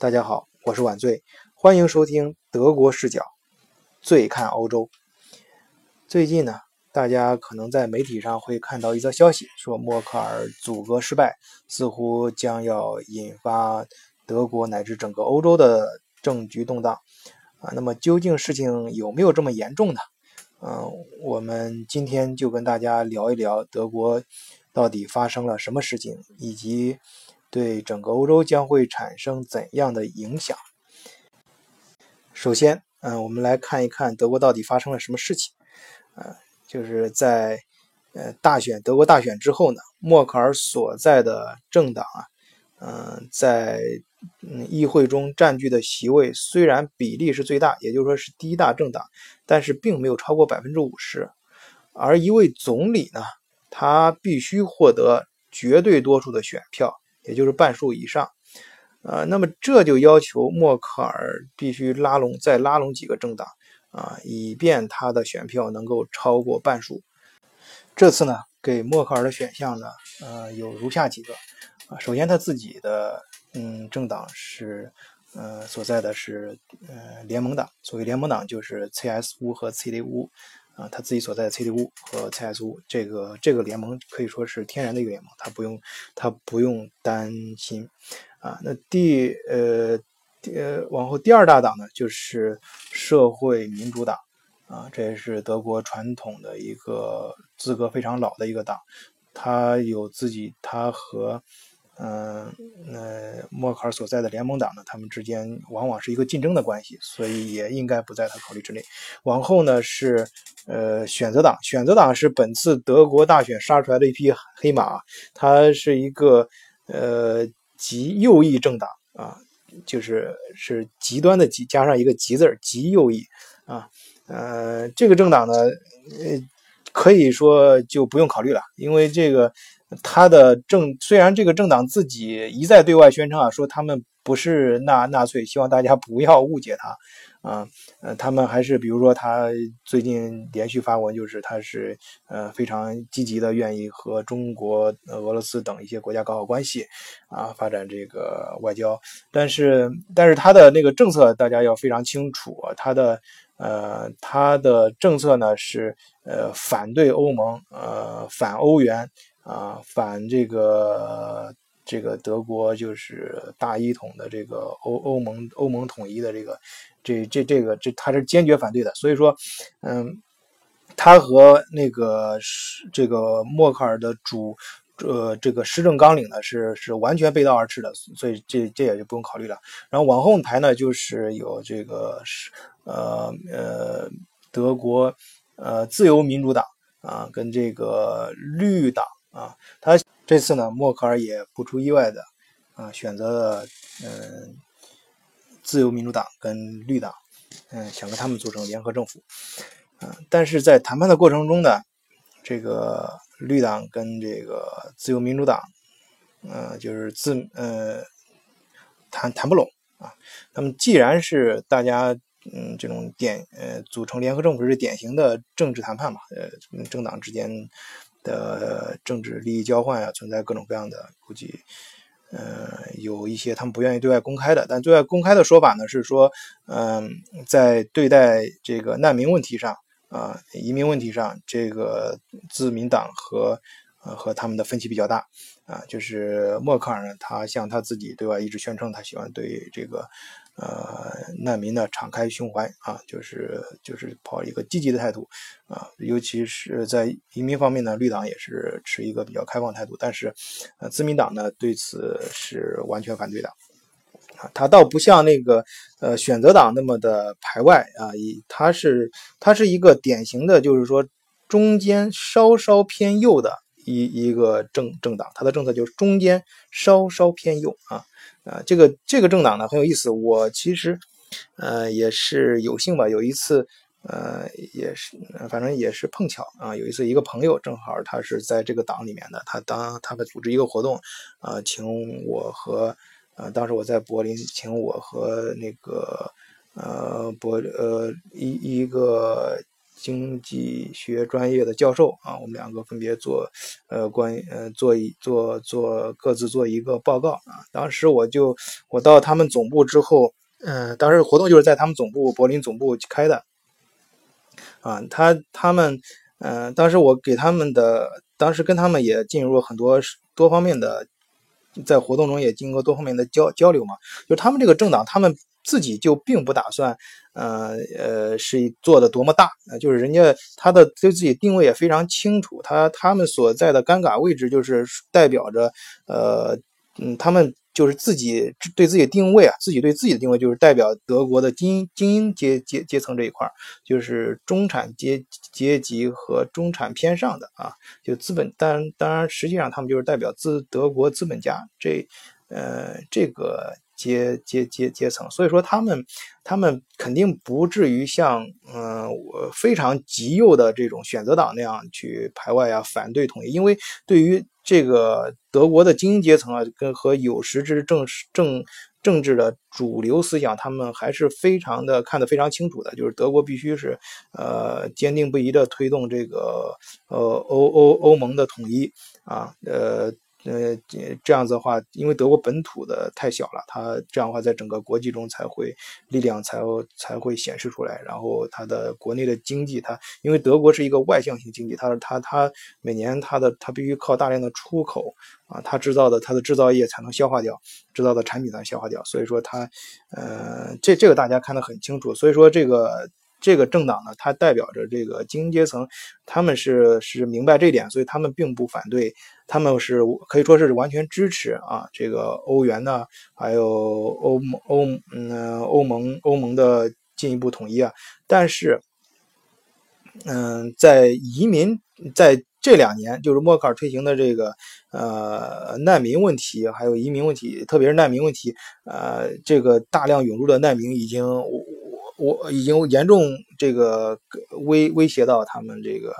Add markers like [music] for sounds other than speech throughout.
大家好，我是晚醉，欢迎收听德国视角，醉看欧洲。最近呢，大家可能在媒体上会看到一则消息，说默克尔阻隔失败，似乎将要引发德国乃至整个欧洲的政局动荡啊。那么究竟事情有没有这么严重呢？嗯，我们今天就跟大家聊一聊德国到底发生了什么事情，以及。对整个欧洲将会产生怎样的影响？首先，嗯，我们来看一看德国到底发生了什么事情。呃，就是在呃大选德国大选之后呢，默克尔所在的政党啊，嗯，在嗯议会中占据的席位虽然比例是最大，也就是说是第一大政党，但是并没有超过百分之五十。而一位总理呢，他必须获得绝对多数的选票。也就是半数以上，呃，那么这就要求默克尔必须拉拢再拉拢几个政党啊，以便他的选票能够超过半数。这次呢，给默克尔的选项呢，呃，有如下几个啊。首先，他自己的嗯政党是呃所在的是呃联盟党，所谓联盟党就是 CSU 和 CDU。啊，他自己所在的 CDU 和 CSU 这个这个联盟可以说是天然的一个联盟，他不用他不用担心啊。那第呃呃往后第二大党呢，就是社会民主党啊，这也是德国传统的一个资格非常老的一个党，他有自己他和。嗯，那默克尔所在的联盟党呢，他们之间往往是一个竞争的关系，所以也应该不在他考虑之内。往后呢是呃选择党，选择党是本次德国大选杀出来的一匹黑马，它是一个呃极右翼政党啊，就是是极端的极加上一个极字，极右翼啊。呃，这个政党呢，呃，可以说就不用考虑了，因为这个。他的政虽然这个政党自己一再对外宣称啊，说他们不是纳纳粹，希望大家不要误解他啊。呃，他们还是比如说他最近连续发文，就是他是呃非常积极的，愿意和中国、俄罗斯等一些国家搞好关系啊，发展这个外交。但是但是他的那个政策大家要非常清楚，他的呃他的政策呢是呃反对欧盟，呃反欧元。啊，反这个这个德国就是大一统的这个欧欧盟欧盟统一的这个这这这个这他是坚决反对的，所以说，嗯，他和那个这个默克尔的主呃这个施政纲领呢是是完全背道而驰的，所以这这也就不用考虑了。然后往后排呢就是有这个是呃呃德国呃自由民主党啊跟这个绿党。啊，他这次呢，默克尔也不出意外的啊，选择了嗯，自由民主党跟绿党，嗯，想跟他们组成联合政府，啊，但是在谈判的过程中呢，这个绿党跟这个自由民主党，呃，就是自呃谈谈不拢啊。那么既然是大家嗯这种典呃组成联合政府是典型的政治谈判嘛，呃，政党之间。的政治利益交换啊，存在各种各样的，估计，呃，有一些他们不愿意对外公开的，但对外公开的说法呢是说，嗯，在对待这个难民问题上啊，移民问题上，这个自民党和呃和他们的分歧比较大啊，就是默克尔呢，他向他自己对外一直宣称，他喜欢对这个。呃，难民呢，敞开胸怀啊，就是就是抱一个积极的态度啊，尤其是在移民方面呢，绿党也是持一个比较开放态度，但是呃，自民党呢对此是完全反对的啊，他倒不像那个呃选择党那么的排外啊，以他是他是一个典型的，就是说中间稍稍偏右的一一个政政党，他的政策就是中间稍稍偏右啊。啊，这个这个政党呢很有意思。我其实，呃，也是有幸吧。有一次，呃，也是，反正也是碰巧啊。有一次，一个朋友正好他是在这个党里面的，他当他们组织一个活动，啊，请我和，呃，当时我在柏林，请我和那个，呃，柏呃一一个经济学专业的教授啊，我们两个分别做呃关呃做一做做各自做一个报告啊。当时我就我到他们总部之后，嗯，当时活动就是在他们总部柏林总部开的啊。他他们嗯，当时我给他们的，当时跟他们也进入很多多方面的，在活动中也经过多方面的交交流嘛。就他们这个政党，他们。自己就并不打算，呃呃，是做的多么大，就是人家他的对自己定位也非常清楚，他他们所在的尴尬位置就是代表着，呃，嗯，他们就是自己对自己定位啊，自己对自己的定位就是代表德国的精英精英阶阶阶层这一块就是中产阶阶级和中产偏上的啊，就资本，当当然实际上他们就是代表资德国资本家这，呃，这个。阶阶阶阶层，所以说他们他们肯定不至于像嗯非常极右的这种选择党那样去排外啊反对统一，因为对于这个德国的精英阶层啊跟和有识之政政政治的主流思想，他们还是非常的看得非常清楚的，就是德国必须是呃坚定不移的推动这个呃欧欧欧盟的统一啊呃。呃，这样子的话，因为德国本土的太小了，它这样的话在整个国际中才会力量才才会显示出来。然后它的国内的经济，它因为德国是一个外向型经济，它它它每年它的它必须靠大量的出口啊，它制造的它的制造业才能消化掉，制造的产品才能消化掉。所以说它，呃，这这个大家看得很清楚。所以说这个。这个政党呢，它代表着这个精英阶层，他们是是明白这点，所以他们并不反对，他们是可以说是完全支持啊，这个欧元呢，还有欧欧嗯欧盟欧盟的进一步统一啊。但是，嗯，在移民在这两年，就是默克尔推行的这个呃难民问题，还有移民问题，特别是难民问题，呃，这个大量涌入的难民已经。我已经严重这个威威胁到他们这个，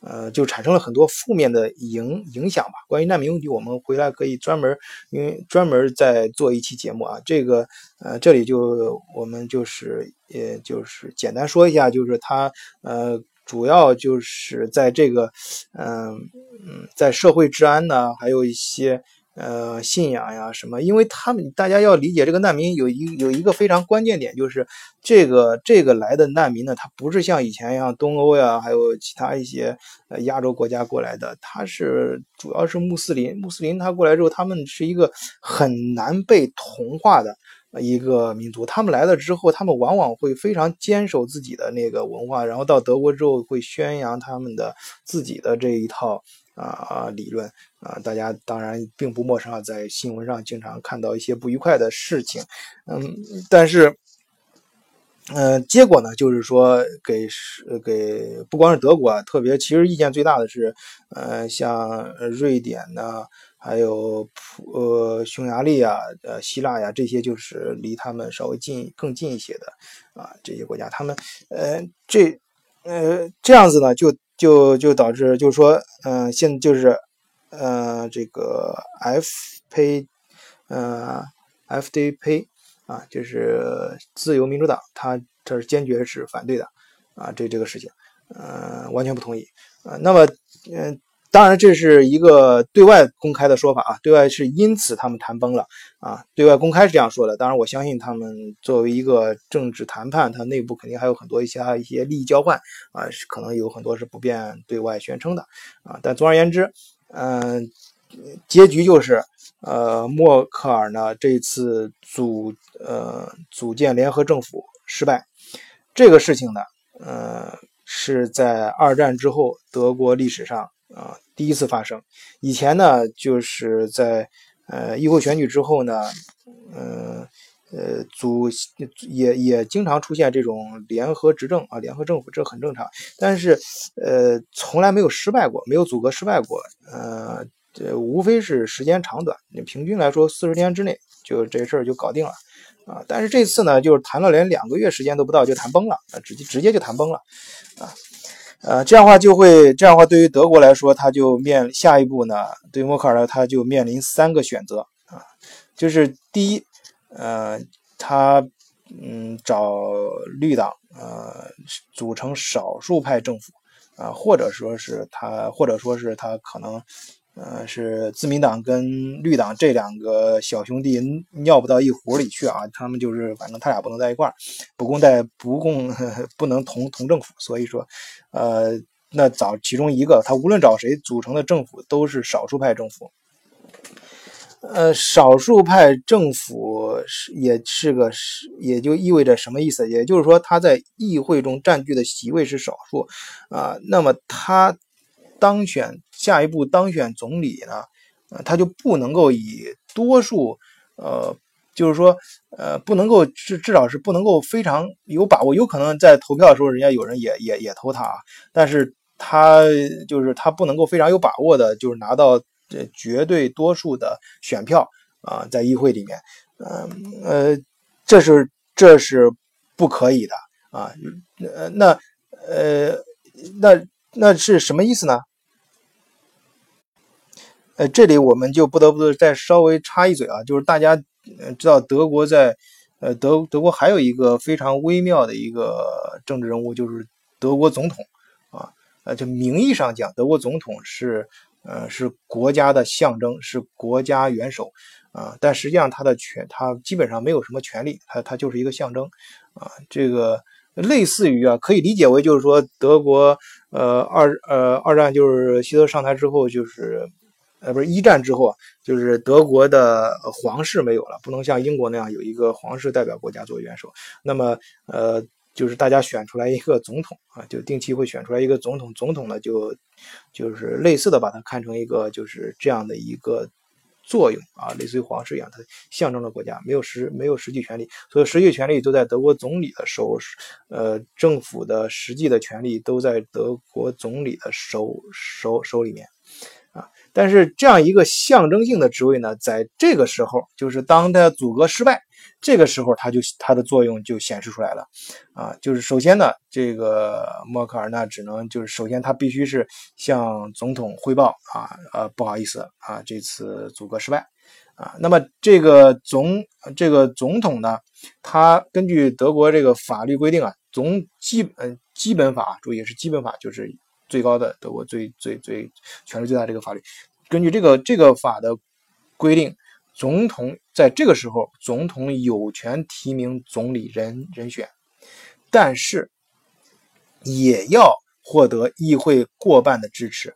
呃，就产生了很多负面的影影响吧。关于难民问题，我们回来可以专门，因为专门再做一期节目啊。这个，呃，这里就我们就是，也就是简单说一下，就是他，呃，主要就是在这个，嗯嗯，在社会治安呢，还有一些。呃，信仰呀什么？因为他们大家要理解这个难民有一有一个非常关键点，就是这个这个来的难民呢，他不是像以前一样东欧呀，还有其他一些呃亚洲国家过来的，他是主要是穆斯林。穆斯林他过来之后，他们是一个很难被同化的一个民族。他们来了之后，他们往往会非常坚守自己的那个文化，然后到德国之后会宣扬他们的自己的这一套。啊理论啊，大家当然并不陌生啊，在新闻上经常看到一些不愉快的事情，嗯，但是，嗯，结果呢，就是说给是给不光是德国啊，特别其实意见最大的是，呃，像瑞典呢，还有普呃匈牙利啊，呃希腊呀，这些就是离他们稍微近更近一些的啊这些国家，他们呃这呃这样子呢就。就就导致就是说，嗯，现就是，呃，这个 F P，呃，F D P 啊，就是自由民主党，他这是坚决是反对的，啊，这这个事情，嗯，完全不同意，啊，那么，嗯。当然，这是一个对外公开的说法啊，对外是因此他们谈崩了啊，对外公开是这样说的。当然，我相信他们作为一个政治谈判，它内部肯定还有很多一些一些利益交换啊，可能有很多是不便对外宣称的啊。但总而言之，嗯，结局就是呃，默克尔呢这一次组呃组建联合政府失败，这个事情呢，呃，是在二战之后德国历史上。啊，第一次发生。以前呢，就是在呃议会选举之后呢，呃呃组也也经常出现这种联合执政啊，联合政府，这很正常。但是呃从来没有失败过，没有组阁失败过。呃，这无非是时间长短，你平均来说四十天之内就这事儿就搞定了啊。但是这次呢，就是谈了连两个月时间都不到就谈崩了啊，直接直接就谈崩了啊。呃，这样的话就会，这样的话对于德国来说，他就面下一步呢，对默克尔呢，他就面临三个选择啊，就是第一，呃，他嗯，找绿党呃组成少数派政府啊，或者说是他，或者说是他可能呃是自民党跟绿党这两个小兄弟尿不到一壶里去啊，他们就是反正他俩不能在一块儿，不共戴不共 [laughs] 不能同同政府，所以说呃那找其中一个，他无论找谁组成的政府都是少数派政府。呃，少数派政府是也是个是，也就意味着什么意思？也就是说，他在议会中占据的席位是少数啊。那么他当选下一步当选总理呢？他就不能够以多数，呃，就是说，呃，不能够至至少是不能够非常有把握。有可能在投票的时候，人家有人也也也投他啊，但是他就是他不能够非常有把握的，就是拿到。这绝对多数的选票啊，在议会里面，嗯呃，这是这是不可以的啊，呃那呃那那是什么意思呢？呃，这里我们就不得不再稍微插一嘴啊，就是大家知道德国在呃德德国还有一个非常微妙的一个政治人物，就是德国总统啊，呃，就名义上讲，德国总统是。呃，是国家的象征，是国家元首啊，但实际上他的权，他基本上没有什么权利，他他就是一个象征啊。这个类似于啊，可以理解为就是说，德国呃二呃二战就是希特上台之后，就是呃不是一战之后啊，就是德国的皇室没有了，不能像英国那样有一个皇室代表国家作为元首，那么呃。就是大家选出来一个总统啊，就定期会选出来一个总统，总统呢就就是类似的把它看成一个就是这样的一个作用啊，类似于皇室一样，它象征着国家，没有实没有实际权利，所以实际权利都在德国总理的手，呃，政府的实际的权利都在德国总理的手手手里面。但是这样一个象征性的职位呢，在这个时候，就是当他阻隔失败。这个时候，它就它的作用就显示出来了，啊，就是首先呢，这个默克尔呢，只能就是首先他必须是向总统汇报啊，呃，不好意思啊，这次阻隔失败，啊，那么这个总这个总统呢，他根据德国这个法律规定啊，总基本基本法，注意是基本法，就是最高的德国最最最权力最大这个法律，根据这个这个法的规定。总统在这个时候，总统有权提名总理人人选，但是也要获得议会过半的支持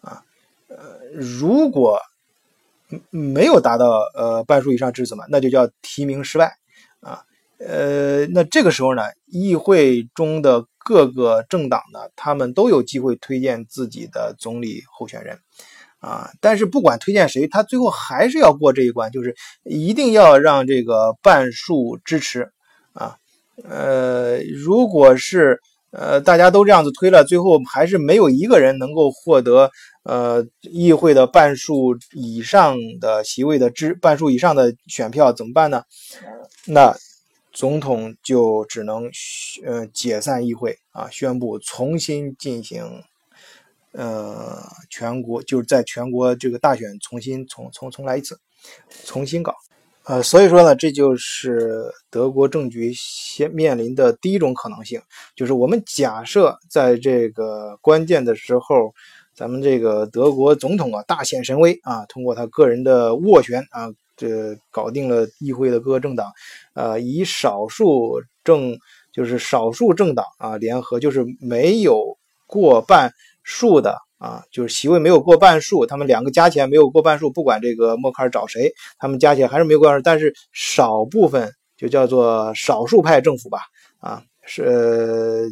啊。呃，如果没有达到呃半数以上支持嘛，那就叫提名失败啊。呃，那这个时候呢，议会中的各个政党呢，他们都有机会推荐自己的总理候选人。啊，但是不管推荐谁，他最后还是要过这一关，就是一定要让这个半数支持啊。呃，如果是呃大家都这样子推了，最后还是没有一个人能够获得呃议会的半数以上的席位的支半数以上的选票，怎么办呢？那总统就只能呃解散议会啊，宣布重新进行。呃，全国就是在全国这个大选重新重重重来一次，重新搞。呃，所以说呢，这就是德国政局先面临的第一种可能性，就是我们假设在这个关键的时候，咱们这个德国总统啊大显神威啊，通过他个人的斡旋啊，这搞定了议会的各个政党，呃，以少数政就是少数政党啊联合，就是没有过半。数的啊，就是席位没有过半数，他们两个加起来没有过半数，不管这个默克尔找谁，他们加起来还是没有过半数。但是少部分就叫做少数派政府吧，啊，是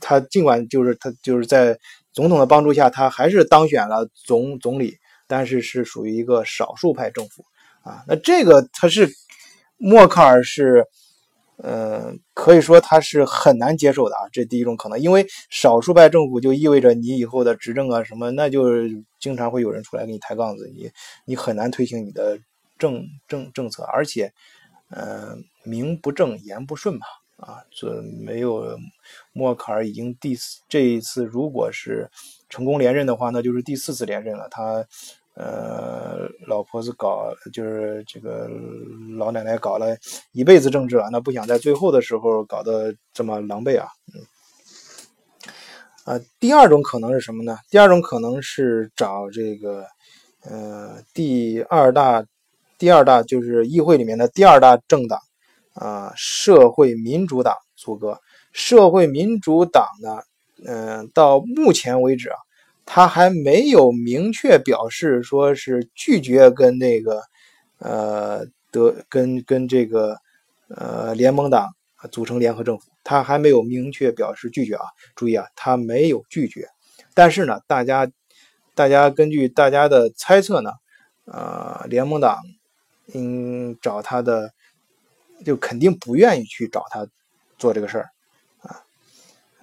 他尽管就是他就是在总统的帮助下，他还是当选了总总理，但是是属于一个少数派政府啊。那这个他是默克尔是。呃，可以说他是很难接受的啊，这第一种可能，因为少数派政府就意味着你以后的执政啊什么，那就经常会有人出来给你抬杠子，你你很难推行你的政政政策，而且，呃，名不正言不顺吧，啊，这没有默克尔已经第四这一次如果是成功连任的话，那就是第四次连任了，他呃，老婆子搞就是这个老奶奶搞了一辈子政治啊，那不想在最后的时候搞得这么狼狈啊。嗯，啊，第二种可能是什么呢？第二种可能是找这个呃第二大第二大就是议会里面的第二大政党啊，社会民主党组阁。社会民主党呢，嗯，到目前为止啊。他还没有明确表示说是拒绝跟那个，呃，德跟跟这个，呃，联盟党组成联合政府，他还没有明确表示拒绝啊。注意啊，他没有拒绝，但是呢，大家，大家根据大家的猜测呢，呃，联盟党，嗯，找他的，就肯定不愿意去找他做这个事儿，啊，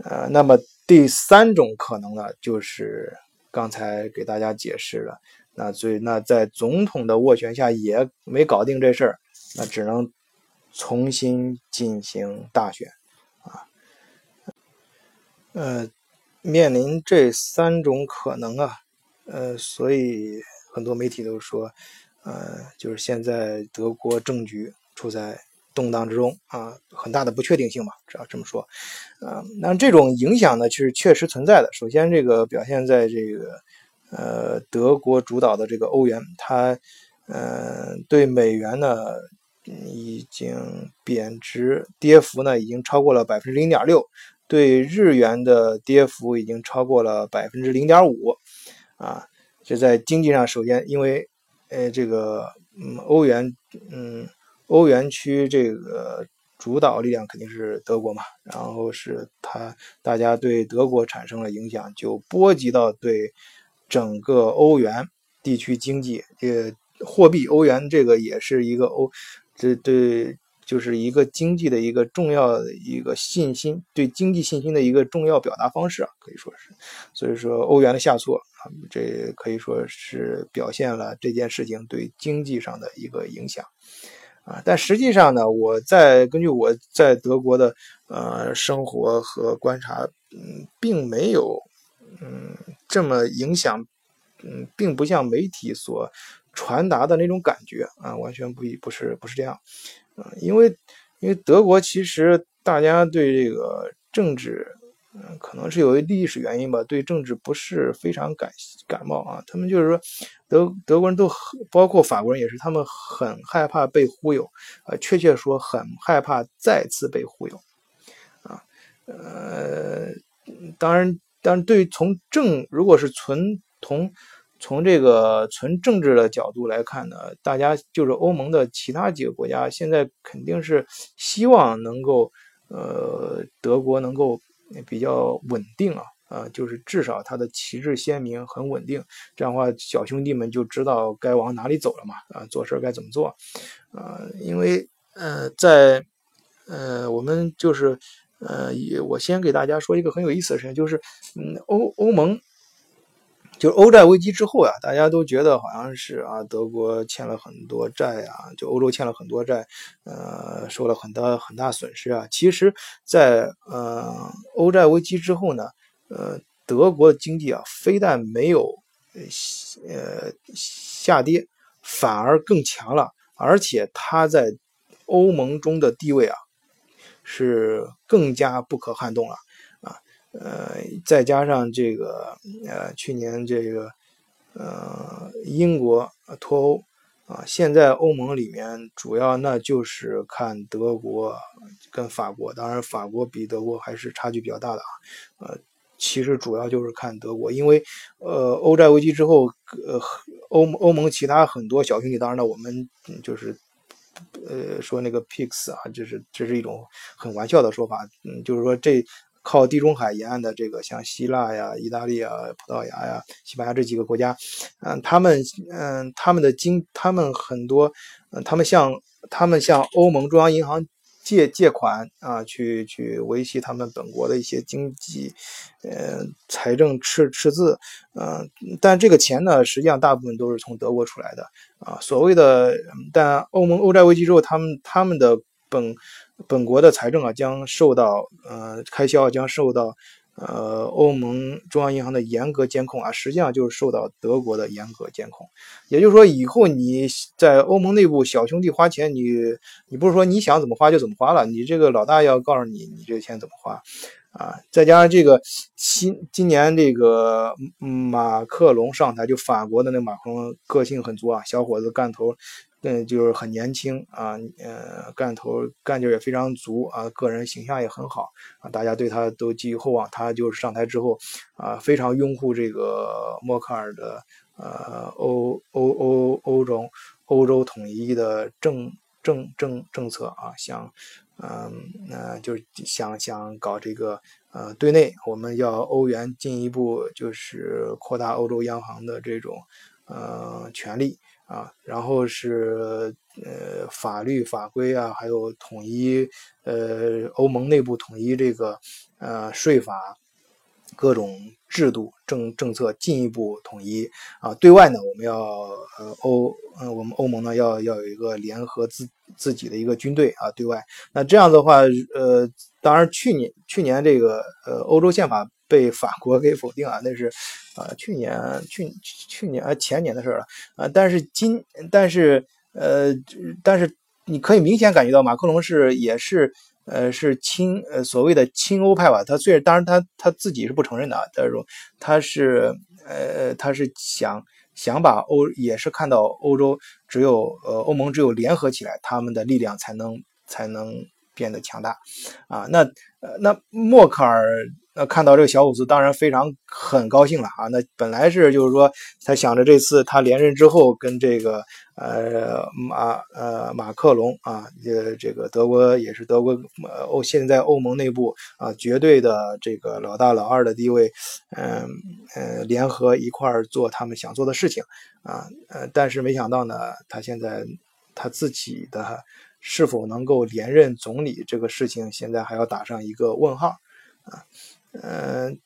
呃，那么。第三种可能呢，就是刚才给大家解释了，那所以那在总统的斡旋下也没搞定这事儿，那只能重新进行大选啊。呃，面临这三种可能啊，呃，所以很多媒体都说，呃，就是现在德国政局处在。动荡之中啊，很大的不确定性嘛，只要这么说，啊，那这种影响呢，其实确实存在的。首先，这个表现在这个呃德国主导的这个欧元，它嗯对美元呢已经贬值，跌幅呢已经超过了百分之零点六，对日元的跌幅已经超过了百分之零点五，啊，这在经济上，首先因为呃这个嗯欧元嗯。欧元区这个主导力量肯定是德国嘛，然后是它，大家对德国产生了影响，就波及到对整个欧元地区经济，呃，货币欧元这个也是一个欧，这对就是一个经济的一个重要的一个信心，对经济信心的一个重要表达方式啊，可以说是，所以说欧元的下挫啊，这可以说是表现了这件事情对经济上的一个影响。啊，但实际上呢，我在根据我在德国的呃生活和观察，嗯，并没有嗯这么影响，嗯，并不像媒体所传达的那种感觉啊，完全不一不是不是这样，啊，因为因为德国其实大家对这个政治。嗯，可能是由于历史原因吧，对政治不是非常感感冒啊。他们就是说，德德国人都，包括法国人也是，他们很害怕被忽悠，呃，确切说很害怕再次被忽悠，啊，呃，当然，但是对于从政，如果是纯从从这个纯政治的角度来看呢，大家就是欧盟的其他几个国家，现在肯定是希望能够，呃，德国能够。比较稳定啊，啊，就是至少它的旗帜鲜明，很稳定。这样的话，小兄弟们就知道该往哪里走了嘛，啊，做事该怎么做，啊，因为呃，在呃，我们就是呃，我先给大家说一个很有意思的事情，就是嗯，欧欧盟。就是欧债危机之后呀，大家都觉得好像是啊，德国欠了很多债啊，就欧洲欠了很多债，呃，受了很大很大损失啊。其实，在呃欧债危机之后呢，呃，德国的经济啊，非但没有呃下跌，反而更强了，而且它在欧盟中的地位啊，是更加不可撼动了。呃，再加上这个呃，去年这个呃，英国脱欧啊，现在欧盟里面主要那就是看德国跟法国，当然法国比德国还是差距比较大的啊。呃，其实主要就是看德国，因为呃，欧债危机之后，呃，欧欧盟其他很多小兄弟，当然了，我们就是呃说那个 PIGS 啊，就是这是一种很玩笑的说法，嗯，就是说这。靠地中海沿岸的这个，像希腊呀、意大利啊、葡萄牙呀、西班牙这几个国家，嗯，他们，嗯，他们的经，他们很多，嗯，他们向他们向欧盟中央银行借借款啊，去去维系他们本国的一些经济，呃，财政赤赤字，嗯，但这个钱呢，实际上大部分都是从德国出来的啊。所谓的，但欧盟欧债危机之后，他们他们的本。本国的财政啊，将受到呃开销将受到呃，欧盟中央银行的严格监控啊，实际上就是受到德国的严格监控。也就是说，以后你在欧盟内部小兄弟花钱，你你不是说你想怎么花就怎么花了，你这个老大要告诉你，你这个钱怎么花啊？再加上这个新今年这个马克龙上台，就法国的那马克龙个性很足啊，小伙子干头。嗯，就是很年轻啊，呃，干头干劲也非常足啊，个人形象也很好啊，大家对他都寄予厚望。他就是上台之后啊，非常拥护这个默克尔的呃欧欧欧欧洲欧洲统一的政政政政策啊，想嗯呃就是想想搞这个呃对内，我们要欧元进一步就是扩大欧洲央行的这种呃权利。啊，然后是呃法律法规啊，还有统一呃欧盟内部统一这个呃税法各种制度政政策进一步统一啊。对外呢，我们要呃欧呃我们欧盟呢要要有一个联合自自己的一个军队啊。对外，那这样的话呃，当然去年去年这个呃欧洲宪法。被法国给否定啊，那是，啊，去年去去年啊前年的事了啊。但是今但是呃但是你可以明显感觉到马克龙是也是呃是亲呃所谓的亲欧派吧。他虽然当然他他自己是不承认的啊，但是他是呃他是想想把欧也是看到欧洲只有呃欧盟只有联合起来，他们的力量才能才能变得强大啊。那呃那默克尔。那看到这个小伙子，当然非常很高兴了啊！那本来是就是说，他想着这次他连任之后，跟这个呃马呃马克龙啊，呃这个德国也是德国欧现在欧盟内部啊绝对的这个老大老二的地位，嗯呃联合一块儿做他们想做的事情啊呃，但是没想到呢，他现在他自己的是否能够连任总理这个事情，现在还要打上一个问号啊。嗯，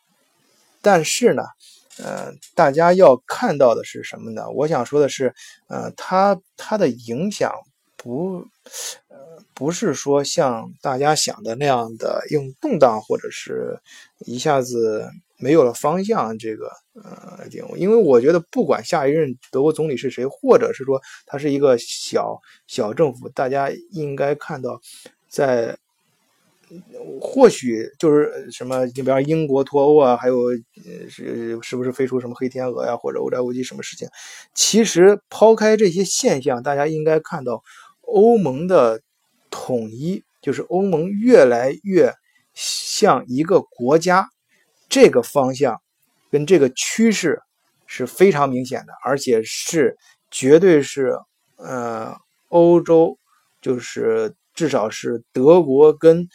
但是呢，呃，大家要看到的是什么呢？我想说的是，呃，它它的影响不，呃，不是说像大家想的那样的用动荡或者是一下子没有了方向这个呃因为我觉得不管下一任德国总理是谁，或者是说他是一个小小政府，大家应该看到在。或许就是什么，你比方英国脱欧啊，还有是是不是飞出什么黑天鹅呀，或者欧债危机什么事情？其实抛开这些现象，大家应该看到欧盟的统一，就是欧盟越来越像一个国家，这个方向跟这个趋势是非常明显的，而且是绝对是呃欧洲，就是至少是德国跟。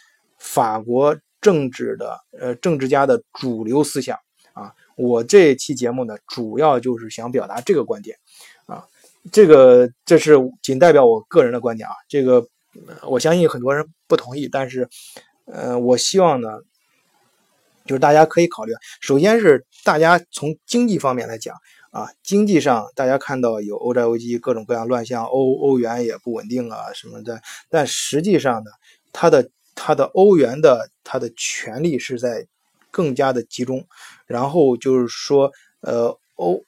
法国政治的呃政治家的主流思想。啊，我这期节目呢，主要就是想表达这个观点。啊，这个这是仅代表我个人的观点啊，这个我相信很多人不同意，但是呃，我希望呢，就是大家可以考虑，首先是大家从经济方面来讲啊，经济上大家看到有欧债危机，各种各样乱象，欧欧元也不稳定啊什么的，但实际上呢，它的。它的欧元的它的权力是在更加的集中，然后就是说，呃，欧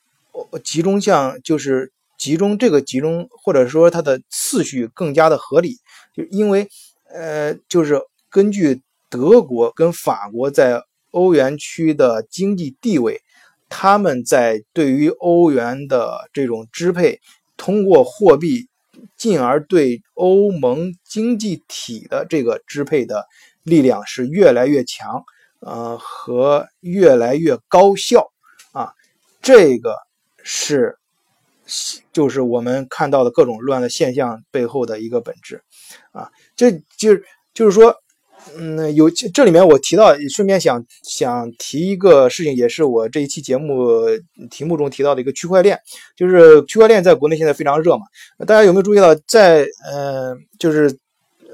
集中向就是集中这个集中，或者说它的次序更加的合理，就因为呃，就是根据德国跟法国在欧元区的经济地位，他们在对于欧元的这种支配，通过货币。进而对欧盟经济体的这个支配的力量是越来越强，呃，和越来越高效啊，这个是就是我们看到的各种乱的现象背后的一个本质啊，这就就是说。嗯，有这里面我提到，顺便想想提一个事情，也是我这一期节目题目中提到的一个区块链，就是区块链在国内现在非常热嘛。大家有没有注意到，在呃，就是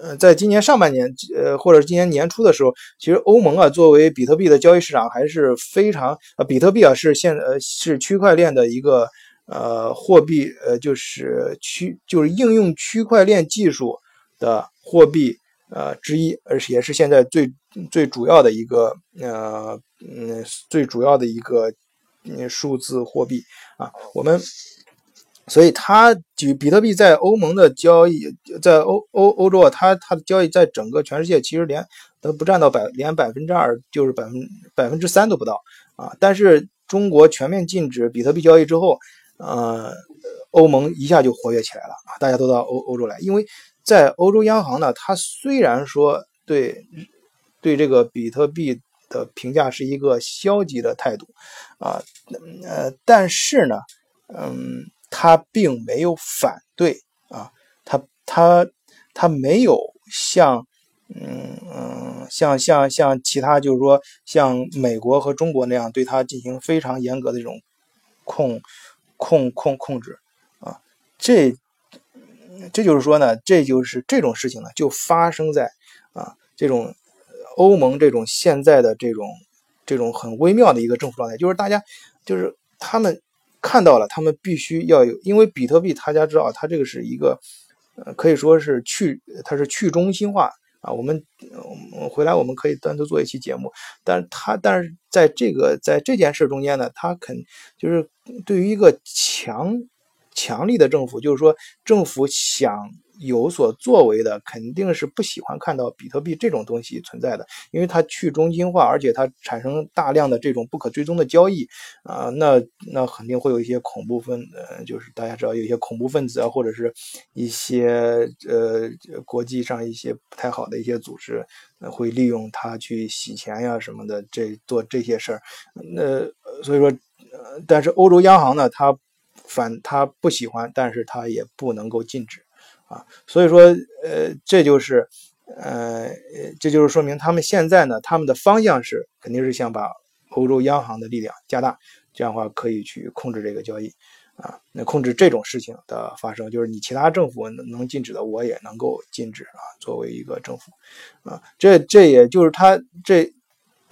呃，在今年上半年，呃，或者今年年初的时候，其实欧盟啊，作为比特币的交易市场还是非常呃，比特币啊是现呃是区块链的一个呃货币，呃，就是区就是应用区块链技术的货币。呃之一，而且也是现在最最主要的一个呃嗯最主要的一个数字货币啊。我们所以它举比特币在欧盟的交易，在欧欧欧洲啊，它它的交易在整个全世界其实连都不占到百连百分之二，就是百分百分之三都不到啊。但是中国全面禁止比特币交易之后，呃。欧盟一下就活跃起来了啊！大家都到欧欧洲来，因为在欧洲央行呢，它虽然说对对这个比特币的评价是一个消极的态度啊，呃，但是呢，嗯，它并没有反对啊，它它它没有像嗯嗯像像像其他就是说像美国和中国那样对它进行非常严格的这种控控控控制啊。这，这就是说呢，这就是这种事情呢，就发生在啊这种欧盟这种现在的这种这种很微妙的一个政府状态，就是大家就是他们看到了，他们必须要有，因为比特币大家知道，它这个是一个呃可以说是去它是去中心化啊，我们回来我们可以单独做一期节目，但是它但是在这个在这件事中间呢，它肯就是对于一个强。强力的政府，就是说政府想有所作为的，肯定是不喜欢看到比特币这种东西存在的，因为它去中心化，而且它产生大量的这种不可追踪的交易啊，那那肯定会有一些恐怖分，呃，就是大家知道有一些恐怖分子啊，或者是一些呃国际上一些不太好的一些组织，会利用它去洗钱呀什么的，这做这些事儿，那所以说，呃，但是欧洲央行呢，它。反他不喜欢，但是他也不能够禁止，啊，所以说，呃，这就是，呃，这就是说明他们现在呢，他们的方向是肯定是想把欧洲央行的力量加大，这样的话可以去控制这个交易，啊，那控制这种事情的发生，就是你其他政府能能禁止的，我也能够禁止啊，作为一个政府，啊，这这也就是他这。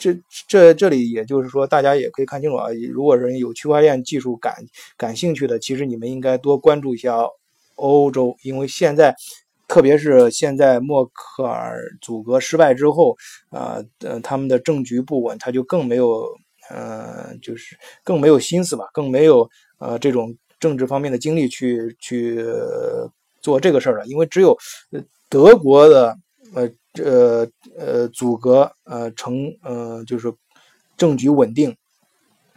这这这里也就是说，大家也可以看清楚啊。如果是有区块链技术感感兴趣的，其实你们应该多关注一下欧洲，因为现在，特别是现在默克尔阻隔失败之后，啊，呃，他们的政局不稳，他就更没有，呃，就是更没有心思吧，更没有呃这种政治方面的精力去去做这个事儿了。因为只有德国的呃。这呃阻隔呃成呃就是政局稳定，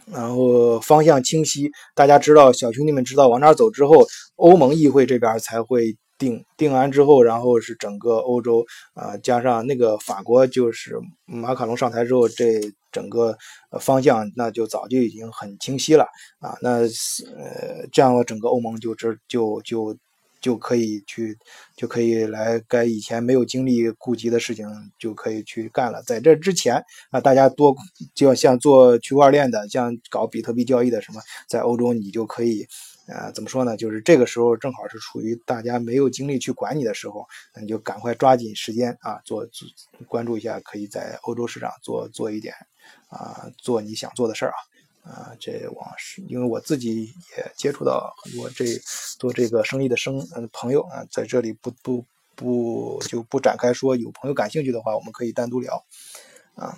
然后方向清晰，大家知道小兄弟们知道往哪走之后，欧盟议会这边才会定定完之后，然后是整个欧洲啊加上那个法国，就是马卡龙上台之后，这整个方向那就早就已经很清晰了啊，那呃这样整个欧盟就这就就。就可以去，就可以来该以前没有精力顾及的事情就可以去干了。在这之前啊，大家多就要像做区块链的，像搞比特币交易的什么，在欧洲你就可以，呃，怎么说呢？就是这个时候正好是处于大家没有精力去管你的时候，那你就赶快抓紧时间啊，做关注一下，可以在欧洲市场做做一点啊，做你想做的事儿啊。啊，这往事，因为我自己也接触到很多这做这个生意的生嗯朋友啊，在这里不不不就不展开说，有朋友感兴趣的话，我们可以单独聊啊。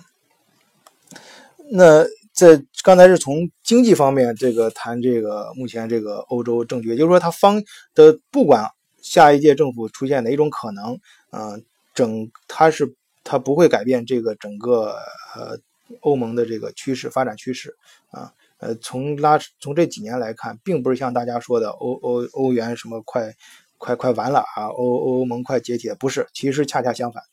那在刚才是从经济方面这个谈这个目前这个欧洲政局，也就是说它方的不管下一届政府出现哪种可能，嗯，整它是它不会改变这个整个呃。欧盟的这个趋势发展趋势啊，呃，从拉从这几年来看，并不是像大家说的欧欧欧元什么快快快完了啊，欧欧盟快解体，不是，其实恰恰相反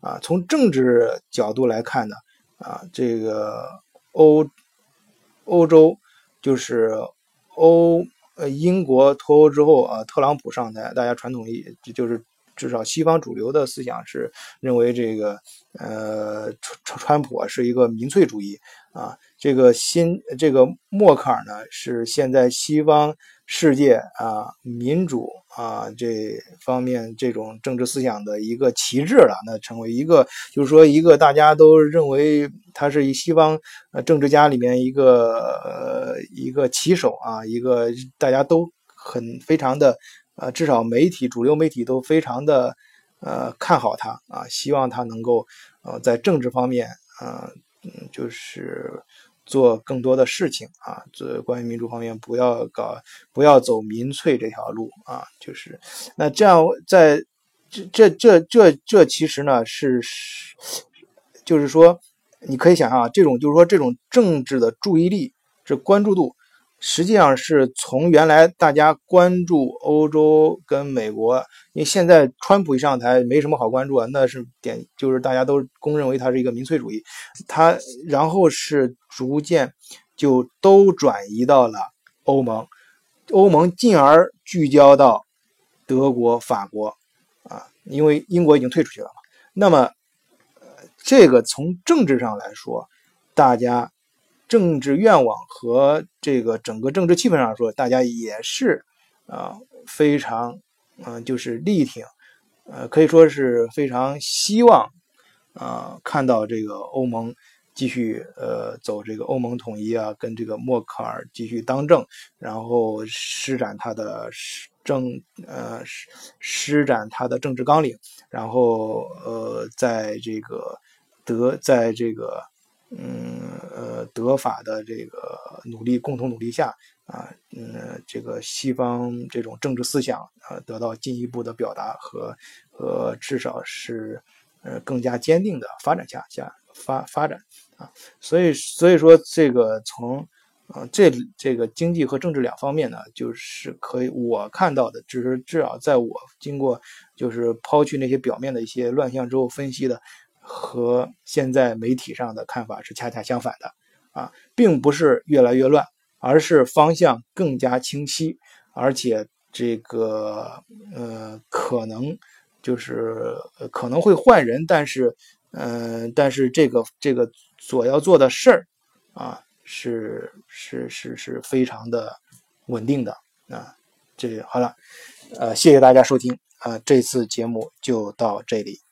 啊。从政治角度来看呢，啊，这个欧欧洲就是欧呃英国脱欧之后啊，特朗普上台，大家传统意就是。至少西方主流的思想是认为这个呃川川川普是一个民粹主义啊，这个新这个默克尔呢是现在西方世界啊民主啊这方面这种政治思想的一个旗帜了，那成为一个就是说一个大家都认为他是西方呃政治家里面一个呃一个旗手啊，一个大家都很非常的。呃，至少媒体主流媒体都非常的，呃看好他啊，希望他能够呃在政治方面啊，嗯，就是做更多的事情啊，做关于民主方面不要搞不要走民粹这条路啊，就是那这样在这这这这这其实呢是就是说你可以想象啊，这种就是说这种政治的注意力这关注度。实际上是从原来大家关注欧洲跟美国，因为现在川普一上台没什么好关注啊，那是点就是大家都公认为他是一个民粹主义，他然后是逐渐就都转移到了欧盟，欧盟进而聚焦到德国、法国啊，因为英国已经退出去了嘛。那么这个从政治上来说，大家。政治愿望和这个整个政治气氛上说，大家也是啊非常嗯就是力挺，呃可以说是非常希望啊看到这个欧盟继续呃走这个欧盟统一啊，跟这个默克尔继续当政，然后施展他的政呃施施展他的政治纲领，然后呃在这个德在这个。嗯德法的这个努力，共同努力下啊，嗯，这个西方这种政治思想啊，得到进一步的表达和和至少是呃更加坚定的发展下下发发展啊，所以所以说这个从啊这这个经济和政治两方面呢，就是可以我看到的，只是至少在我经过就是抛去那些表面的一些乱象之后分析的。和现在媒体上的看法是恰恰相反的，啊，并不是越来越乱，而是方向更加清晰，而且这个呃可能就是可能会换人，但是嗯，但是这个这个所要做的事儿啊，是是是是非常的稳定的啊，这好了，呃，谢谢大家收听啊，这次节目就到这里。